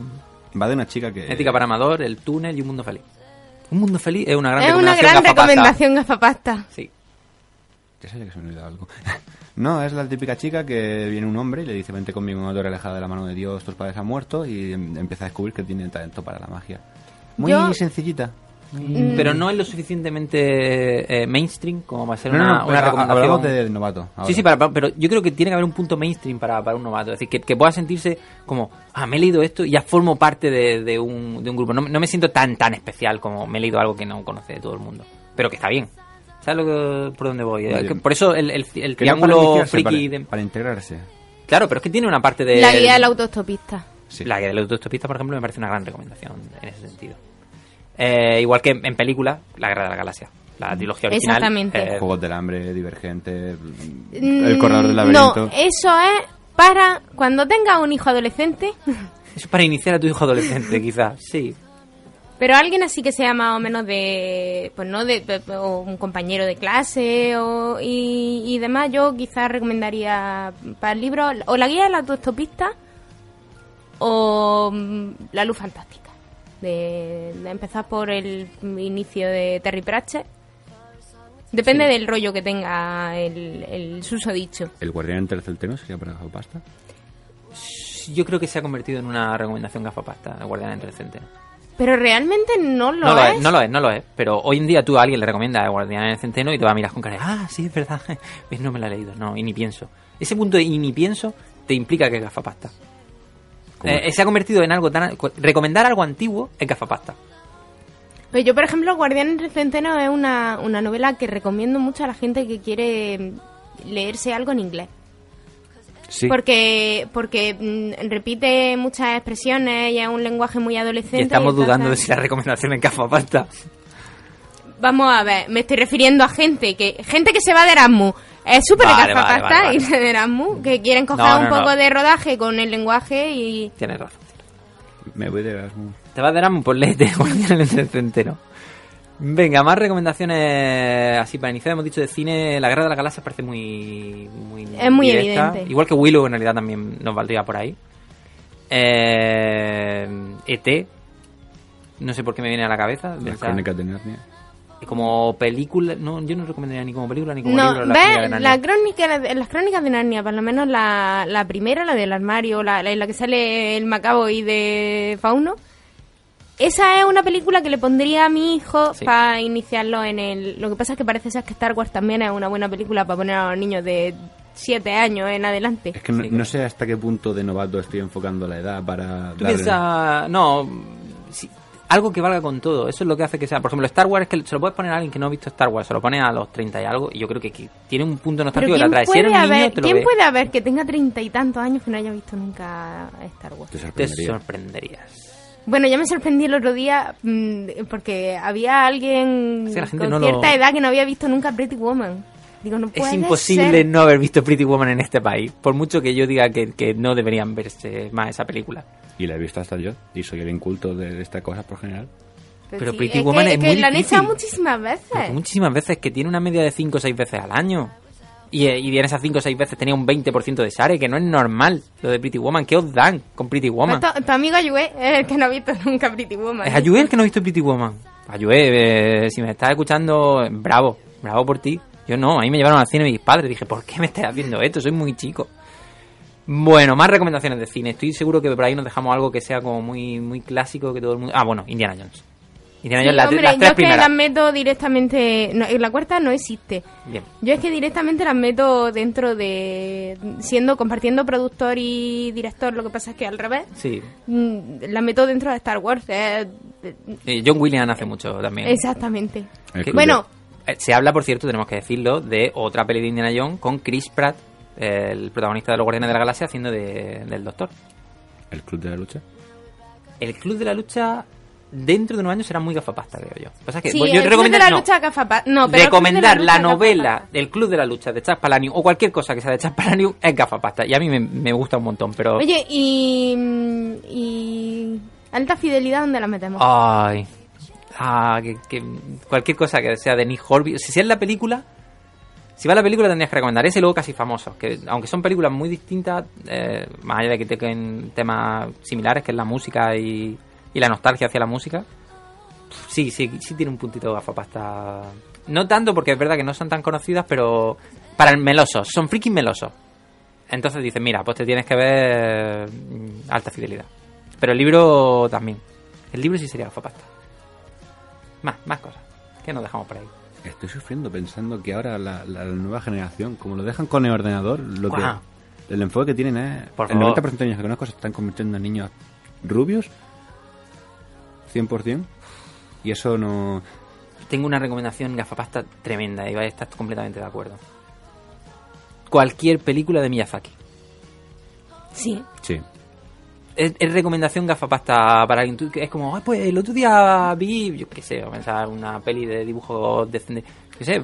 Va de una chica que... Ética para Amador, El Túnel y Un Mundo Feliz. Un Mundo Feliz es una gran es una recomendación. gran gafapasta. recomendación gafapasta. Sí. Ya sabía que se me olvidaba algo. (laughs) no, es la típica chica que viene un hombre y le dice vente conmigo a una torre alejada de la mano de Dios, tus padres han muerto y em- empieza a descubrir que tiene talento para la magia. Muy Yo- sencillita. Mm. Pero no es lo suficientemente eh, mainstream como para ser No, una, no, una recomendación. hablamos de novato. ahora. Sí, sí, para- para- pero yo creo que tiene que haber un punto mainstream para, para un novato. Es decir, que, que pueda sentirse como, ah, me he leído esto y ya formo parte de, de un, de un grupo. No, no me siento tan tan especial como me he leído algo que no conoce todo el mundo. Pero que está bien. ¿Sabes lo que, por dónde voy? Bien. Que por eso el, el, el no triángulo friki... para, de- para integrarse. Claro, pero es que tiene una parte de... La guía del autostopista. Sí. La guía del autostopista, por ejemplo, me parece una gran recomendación en ese sentido. Eh, igual que en película, La Guerra de la Galaxia. La trilogía original. Exactamente. eh, Juegos del hambre, divergente, Mm, el corredor del No, laberinto. eso es para cuando tengas un hijo adolescente, (laughs) eso es para iniciar a tu hijo adolescente, quizás. Sí. Pero alguien así que sea más o menos de, pues no, de, de- o un compañero de clase o, y, y demás, yo quizás recomendaría para el libro o la guía del autostopista o mm, la luz fantástica. De, de empezar por el inicio de Terry Pratchett. Depende del rollo que tenga el, el susodicho. El guardián entre el celteno sería para pasta. Yo creo que se ha convertido en una recomendación gafapasta, el Guardián entre el Centeno. Pero realmente no lo, No lo es. es, no lo es, no lo es. Pero hoy en día tú a alguien le recomiendas Guardián en el Centeno y te va a mirar con cara de, ah, sí, es verdad. (laughs) Pues no me la he leído, no, y ni pienso. Ese punto de y ni pienso te implica que es gafapasta. Eh, se ha convertido en algo tan... Recomendar algo antiguo es gafapasta. Pero yo, por ejemplo, Guardián entre el Centeno es una, una novela que recomiendo mucho a la gente que quiere leerse algo en inglés. Sí. Porque porque mm, repite muchas expresiones y es un lenguaje muy adolescente. Y estamos dudando de si la recomendación es gafapasta. Vamos a ver, me estoy refiriendo a gente que gente que se va de Erasmus Es súper Vale, de vale, gafapasta vale, vale. irse de Erasmus, que quieren coger No, un poco no. de rodaje con el lenguaje y... Tienes razón. Me voy de Erasmus. Te vas de Erasmus por léete (laughs) del Centeno. Venga, más recomendaciones así para iniciar. Hemos dicho de cine, La Guerra de las Galaxias parece muy, muy Es muy directa. evidente. Igual que Willow en realidad también nos valdría por ahí. Eh, ET. No sé por qué me viene a la cabeza. Las crónicas de Narnia. Como película, no, yo no recomendaría ni como película ni como No, libro. Las Crónicas de ¿ves? Narnia. La crónica, de- las crónicas de Narnia, por lo menos la, la primera, la del armario, la, la en la que sale el macabo y de Fauno, esa es una película que le pondría a mi hijo Sí. para iniciarlo en el... Lo que pasa es que parece ser que Star Wars también es una buena película para poner a los niños de 7 años en adelante. Es que no, Sí. no sé hasta qué punto de novato estoy enfocando la edad para Tú darle- piensas, no, algo que valga con todo. Eso es lo que hace que sea. Por ejemplo, Star Wars es que se lo puedes poner a alguien que no ha visto Star Wars, se lo pone a los 30 y algo, y yo creo que, que tiene un punto nostálgico que ¿quién, atrae. Si eres niño, haber, te lo ¿quién ves, puede haber que tenga treinta y tantos años que no haya visto nunca Star Wars? Te te sorprendería. sorprenderías. Bueno, yo me sorprendí el otro día mm, porque había alguien Es gente con no lo- cierta edad que no había visto nunca Pretty Woman. Digo, no puede Es imposible ser. no haber visto Pretty Woman en este país, por mucho que yo diga que, que no deberían verse más esa película. Y la he visto hasta yo. Y soy el inculto de estas cosas por general. Pero sí, Pretty es Woman que, es que muy la han echado muchísimas veces. Porque muchísimas veces que tiene una media de 5 o 6 veces al año. Y, y en esas 5 o 6 veces tenía un 20% de Sare, que no es normal lo de Pretty Woman. ¿Qué os dan con Pretty Woman? Pues tu, tu amigo Ayue es el que no ha visto (laughs) nunca Pretty Woman. Es Ayue el que no ha visto Pretty Woman. Ayue, eh, si me estás escuchando, bravo, bravo por ti. Yo no, a mí me llevaron al cine mis padres. Dije, ¿por qué me estás haciendo esto? Soy muy chico. Bueno, más recomendaciones de cine. Estoy seguro que por ahí nos dejamos algo que sea como muy, muy clásico que todo el mundo. Ah, bueno, Indiana Jones. Indiana Sí, Jones, las, hombre, las yo es que las meto directamente... No, en la cuarta no existe. Bien. Yo es que directamente las meto dentro de... Siendo, compartiendo productor y director, lo que pasa es que al revés. Sí. mm, Las meto dentro de Star Wars. eh, Eh, John Williams hace mucho también. exactamente. Que- Bueno, Eh, Se habla, por cierto, tenemos que decirlo, de otra peli de Indiana Jones con Chris Pratt, el protagonista de los Guardianes de la Galaxia, haciendo de- del Doctor. el club de la lucha. El Club de la Lucha, dentro de unos años, será muy gafapasta, creo yo. Pasa que, sí, bueno, el Club de recomendar- la no, lucha gafapa- No, pero recomendar la, lucha novela del Club de la Lucha de Chuck Palahniuk o cualquier cosa que sea de Chuck Palahniuk (laughs) es gafapasta. Y a mí me, me gusta un montón, pero... Oye, y... y alta fidelidad, ¿dónde la metemos? Ay. Ah, que, que cualquier cosa que sea de Nick Horby. Si es la película, si va a la película tendrías que recomendar ese luego casi famosos. Que aunque son películas muy distintas, eh, más allá de que tengan temas similares, que es la música y, y la nostalgia hacia la música, sí, sí, sí tiene un puntito de gafapasta. No tanto porque es verdad que no son tan conocidas, pero para el melosos, son freaking melosos. Entonces dices, mira, pues te tienes que ver mm, alta fidelidad. Pero el libro también. El libro sí sería gafapasta. Más, más cosas. ¿Qué nos dejamos por ahí? Estoy sufriendo pensando que ahora la, la nueva generación, como lo dejan con el ordenador, lo que, el enfoque que tienen es... Por el favor. 90% de niños que conozco se están convirtiendo en niños rubios. 100%. Y eso no... Tengo una recomendación gafapasta tremenda y vais a estar completamente de acuerdo. Cualquier película de Miyazaki. Sí. Sí. Es, es recomendación gafapasta para alguien. Es como, "Ay, pues el otro día vi, yo qué sé, o pensar una peli de dibujos decente, qué sé,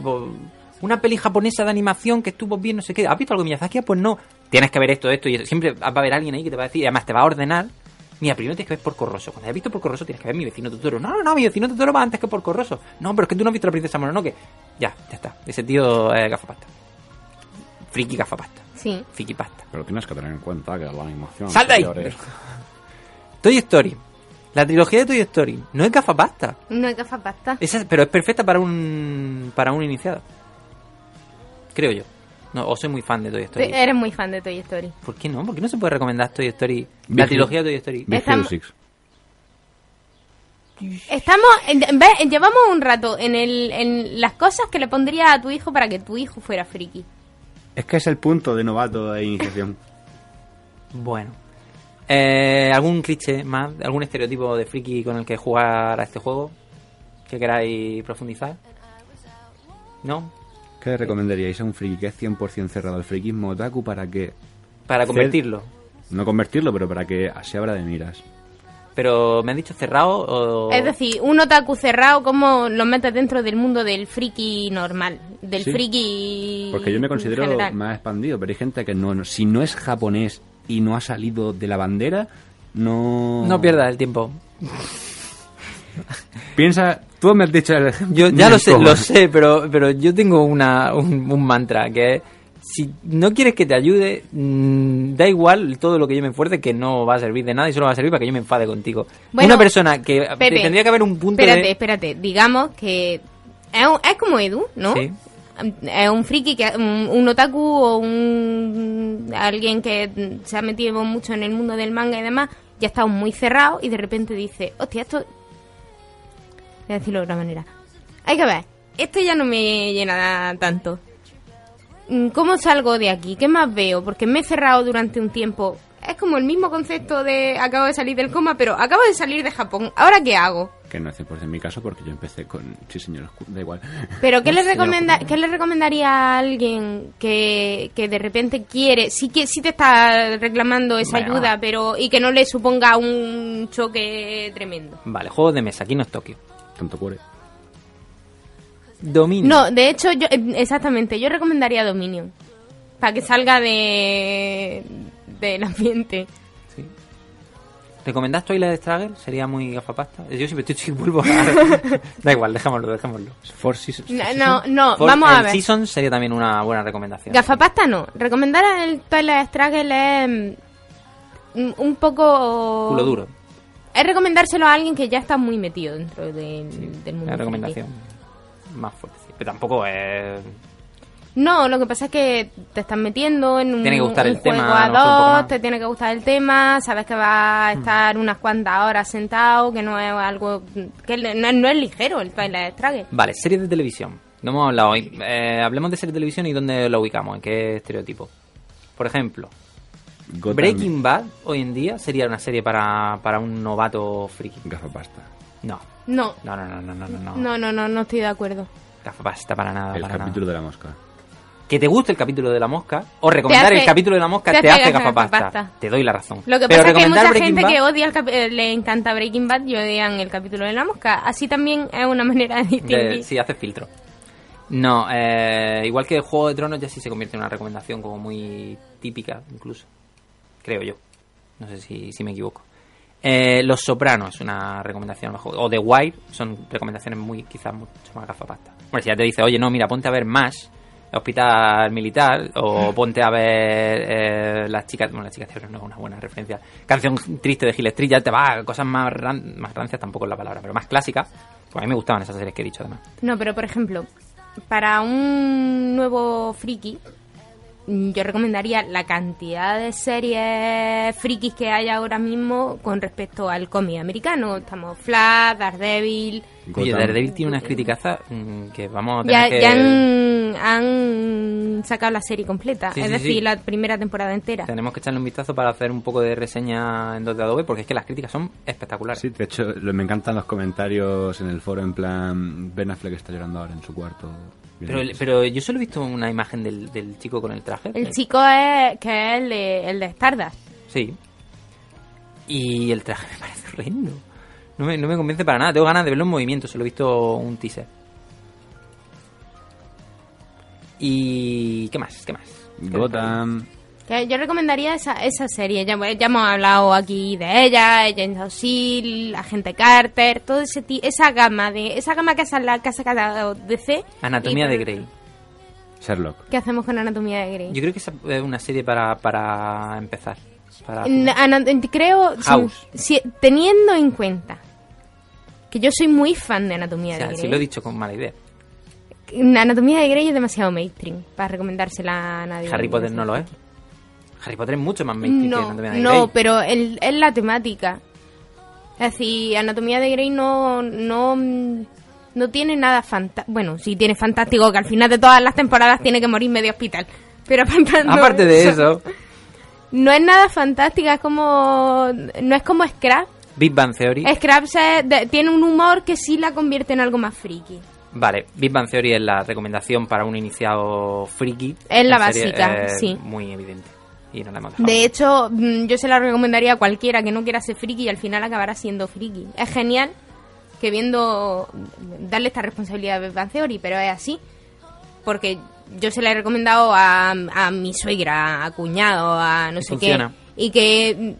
una peli japonesa de animación que estuvo bien, no sé qué. ¿Has visto algo de Miyazaki? Ah, Pues no. Tienes que ver esto, esto y eso. Siempre va a haber alguien ahí que te va a decir, y además te va a ordenar. Mira, primero tienes que ver Porco Rosso. Cuando hayas visto Porco Rosso tienes que ver mi vecino Totoro. No, no, no, mi vecino Totoro va antes que Porco Rosso. No, pero es que tú no has visto la princesa Mononoke. Ya, ya está. Ese tío es gafapasta. Friki gafapasta. Sí. Friki pasta. Pero tienes que tener en cuenta que la animación... ¡Sal de ahí! (laughs) Toy Story. La trilogía de Toy Story. No es gafapasta. No hay gafapasta. Esa, pero es perfecta para un para un iniciado. Creo yo. No, o soy muy fan de Toy Story. Eres muy fan de Toy Story. ¿Por qué no? ¿Por qué no se puede recomendar Toy Story? Big La Hero. trilogía de Toy Story. Big Estamos- Hero Six. Estamos, en- ve, llevamos un rato en, el, en las cosas que le pondría a tu hijo para que tu hijo fuera friki. Es que es el punto de novato de iniciación. Bueno. Eh, ¿Algún cliché más? ¿Algún estereotipo de friki con el que jugar a este juego? ¿Que queráis profundizar? ¿No? ¿Qué le recomendaríais a un friki que es 100% cerrado al frikismo otaku para que... Para convertirlo. No convertirlo, pero para que se abra de miras? Pero me han dicho cerrado o... Es decir, un otaku cerrado, ¿cómo lo metes dentro del mundo del friki normal? Del Sí. friki. Porque yo me considero general. más expandido, pero hay gente que no, no- si no es japonés y no ha salido de la bandera, no... No pierdas el tiempo. (laughs) Piensa, tú me has dicho el ejemplo. Yo ya lo sé, lo sé, pero, pero yo tengo una, un, un mantra que es, si no quieres que te ayude, mm, da igual todo lo que yo me esfuerce que no va a servir de nada y solo va a servir para que yo me enfade contigo. Bueno, Una persona que Pepe, tendría que haber un punto Espérate, de... espérate. Digamos que es, un- es como Edu, ¿no? Sí. Es un friki, que un, un otaku o un alguien que se ha metido mucho en el mundo del manga y demás, ya está muy cerrado y de repente dice, hostia, esto... Voy a decirlo de otra manera. Hay que ver, esto ya no me llena tanto. Mm, ¿Cómo salgo de aquí? ¿Qué más veo? Porque me he cerrado durante un tiempo. Es como el mismo concepto de acabo de salir del coma, pero acabo de salir de Japón. ¿Ahora qué hago? Que no es 100% mi caso porque yo empecé con... Sí, señor, da igual. Pero ¿qué (laughs) le, recomenda. ¿qué le recomendaría a alguien que, que de repente quiere, sí que sí te está reclamando esa Bueno. ayuda, pero y que no le suponga un choque tremendo? Vale, juegos de mesa, aquí no es Tokio. Tanto cuore. Dominio. No, de hecho, yo eh, exactamente, yo recomendaría Dominion. Para que salga de del ambiente. Sí. ¿Recomendás Twilight Struggle? Sería muy gafapasta. Yo siempre estoy chico vuelvo a... da igual, dejémoslo, dejémoslo. Four Seasons. No, no, vamos a el ver. Season sería también una buena recomendación. Gafapasta no. Recomendar el Twilight Struggle es mm, un poco... Culo duro. Es recomendárselo a alguien que ya está muy metido dentro del, del mundo. Una friki. recomendación más fuerte. Pero tampoco es... No, lo que pasa es que te estás metiendo en un, Tiene que gustar un el tema, juego a dos, te tiene que gustar el tema, sabes que vas a estar unas cuantas horas sentado, que no es algo... que no, no es ligero el Twilight Struggle. Vale, series de televisión. No hemos hablado hoy. Eh, hablemos de series de televisión y dónde lo ubicamos, en qué estereotipo. Por ejemplo, Gotham. Breaking Bad hoy en día sería una serie para, para un novato friki. Gafapasta. No. No, No, no, no, no, no, no. no. no, no, no, no estoy de acuerdo. Gafapasta para nada, El para capítulo nada. de la mosca. Que te guste el capítulo de la mosca o recomendar hace- el capítulo de la mosca te te, hace hace gafapasta. gafapasta. Te doy la razón. Lo que Pero pasa es que hay mucha Breaking gente Bad- que odia el eh, le encanta Breaking Bad y odian el capítulo de la mosca. Así también es una (laughs) manera de distinguir. De- sí, hace filtro. No, eh, igual que Juego de Tronos ya sí se convierte en una recomendación como muy típica, incluso. Creo yo. No sé si, si me equivoco. Eh, Los Sopranos es una recomendación mejor. O The Wire son recomendaciones muy, quizás mucho más gafapasta. Bueno, si ya te dice, oye, no, mira, ponte a ver más Hospital Militar o ponte a ver eh, Las chicas, bueno, Las chicas no es una buena referencia. Canción triste de Gil Street, ya te va, cosas más, ran- más rancias tampoco es la palabra, pero más clásicas. Pues a mí me gustaban esas series que he dicho además. No, pero por ejemplo, para un nuevo friki, mm, yo recomendaría la cantidad de series frikis que hay ahora mismo con respecto al cómic americano. Estamos Flash, Daredevil. Oye. Daredevil tiene unas criticazas mm, que vamos a Ya, tener que... ya han, han sacado la serie completa, Sí, es sí, decir, sí. la primera temporada entera. Tenemos que echarle un vistazo para hacer un poco de reseña en 2 de Adobe porque es que las críticas son espectaculares. Sí, de hecho, me encantan los comentarios en el foro en plan... Ben Affleck está llorando ahora en su cuarto. Pero, pero yo solo he visto una imagen del, del chico con el traje. El chico es que es el de, el de Stardust. Sí. Y el traje me parece horrendo. No me, no me convence para nada. Tengo ganas de verlo en movimiento. Solo he visto un teaser. ¿Y qué más? ¿Qué más? ¿Qué Gotham... Que yo recomendaría esa, esa serie. Ya, ya hemos hablado aquí de ella, James O'Seal, Agente Carter, todo ese ti- esa gama de esa gama que ha, la, que ha sacado DC. Anatomía Y- de Grey. Sherlock. ¿Qué hacemos con Anatomía de Grey? Yo creo que esa es una serie para, para empezar. Para ana- creo, House. si- teniendo en cuenta que yo soy muy fan de Anatomía o sea, de si Grey. lo he dicho con mala idea. Anatomía de Grey es demasiado mainstream para recomendársela a nadie. Harry Potter no lo es. Harry Potter es mucho más mainstream que No, Anatomía de no, Grey. pero el- es la temática. Es decir, Anatomía de Grey no, no, no tiene nada fantástico. Bueno, sí tiene fantástico, que al final de todas las temporadas tiene que morir medio hospital. Pero apartando Aparte de eso, No es nada fantástica, es como... No es como Scrap. Big Bang Theory. Scrap se- de- tiene un humor que sí la convierte en algo más friki. Vale, Big Bang Theory es la recomendación para un iniciado friki. Es la serie, básica, eh, sí. Muy evidente. Y no la hemos dejado. De hecho, mm, yo se la recomendaría a cualquiera que no quiera ser friki y al final acabará siendo friki. Es genial que viendo darle esta responsabilidad a Big Bang Theory, pero es así. Porque yo se la he recomendado a, a mi suegra, a cuñado, a no Y sé funciona. qué. Y que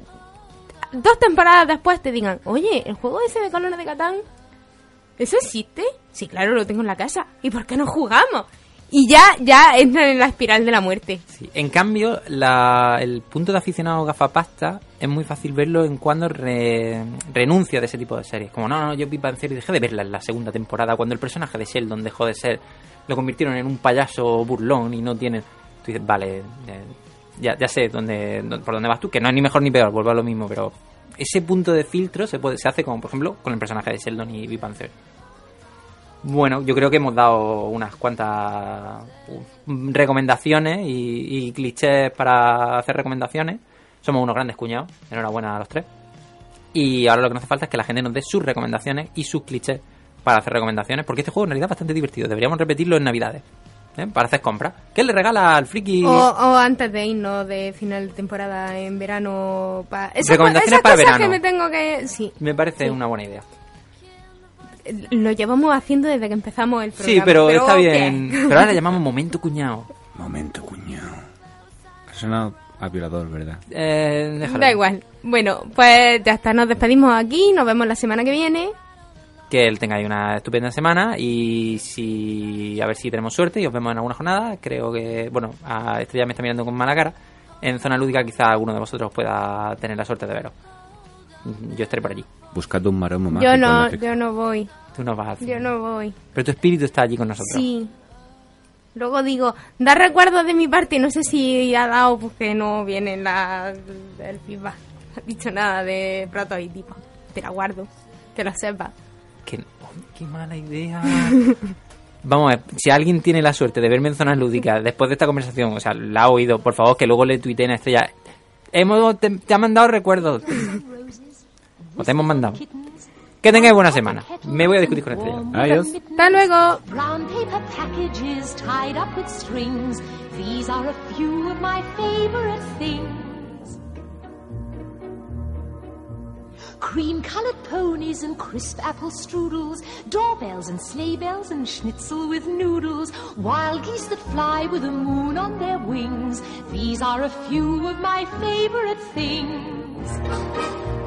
mm, dos temporadas después te digan, oye, el juego ese de Colones de Catán, ¿eso existe? Sí, claro, lo tengo en la casa. ¿Y por qué no jugamos? Y ya, ya entran en la espiral de la muerte. Sí. En cambio, la- el punto de aficionado gafapasta es muy fácil verlo en cuando re- renuncia de ese tipo de series. Como, no, no, yo Big Bang Theory dejé de verla en la segunda temporada, cuando el personaje de Sheldon dejó de ser, lo convirtieron en un payaso burlón y no tienen... Tú dices, vale, ya, ya sé dónde, dó- por dónde vas tú, que no es ni mejor ni peor, vuelvo a lo mismo, pero ese punto de filtro se, puede, se hace como, por ejemplo, con el personaje de Sheldon y Big Bang Theory. Bueno, yo creo que hemos dado unas cuantas uh, recomendaciones y, y clichés para hacer recomendaciones. Somos unos grandes cuñados. Enhorabuena a los tres. Y ahora lo que nos hace falta es que la gente nos dé sus recomendaciones y sus clichés para hacer recomendaciones, porque este juego en realidad es bastante divertido. Deberíamos repetirlo en Navidades. ¿eh? Para hacer compras. ¿Qué le regala al friki? O, o antes de irnos de final de temporada en verano. Pa... Recomendaciones para cosas verano. que me tengo que. Sí, Me parece Sí. una buena idea. Lo llevamos haciendo desde que empezamos el programa. Sí, pero, está ¿qué? bien. (laughs) Pero ahora le llamamos momento cuñado. Momento, cuñado. Suena a violador, ¿verdad? Eh, déjalo. Da igual. Bueno, pues ya está, nos despedimos aquí, nos vemos la semana que viene. que él tenga ahí una estupenda semana y si a ver si tenemos suerte y os vemos en alguna jornada creo que bueno a Estrella me está mirando con mala cara en zona lúdica quizá alguno de vosotros pueda tener la suerte de veros yo estaré por allí Buscad un maromo mágico. Yo no, yo no voy, tú no vas a yo no voy. pero tu espíritu está allí con nosotros Sí. Luego digo, da recuerdos de mi parte, no sé si ha dado porque no viene la, el feedback. No (laughs) ha dicho nada de prototipo. Te la guardo, que lo sepas. qué, oh, qué mala idea (laughs) Vamos a ver, si alguien tiene la suerte de verme en zonas lúdicas después de esta conversación, o sea, la ha oído, por favor, que luego le tuiteen a Estrella. Hemos, te, te ha mandado recuerdos. Te hemos mandado. Que tengáis buena semana. Me voy a discutir con Estrella. Adiós. Hasta luego. Brown paper packages tied up with strings. These are a few of my favorite things. Cream colored ponies and crisp apple strudels, doorbells and sleigh bells and schnitzel with noodles, wild geese that fly with the moon on their wings. These are a few of my favorite things.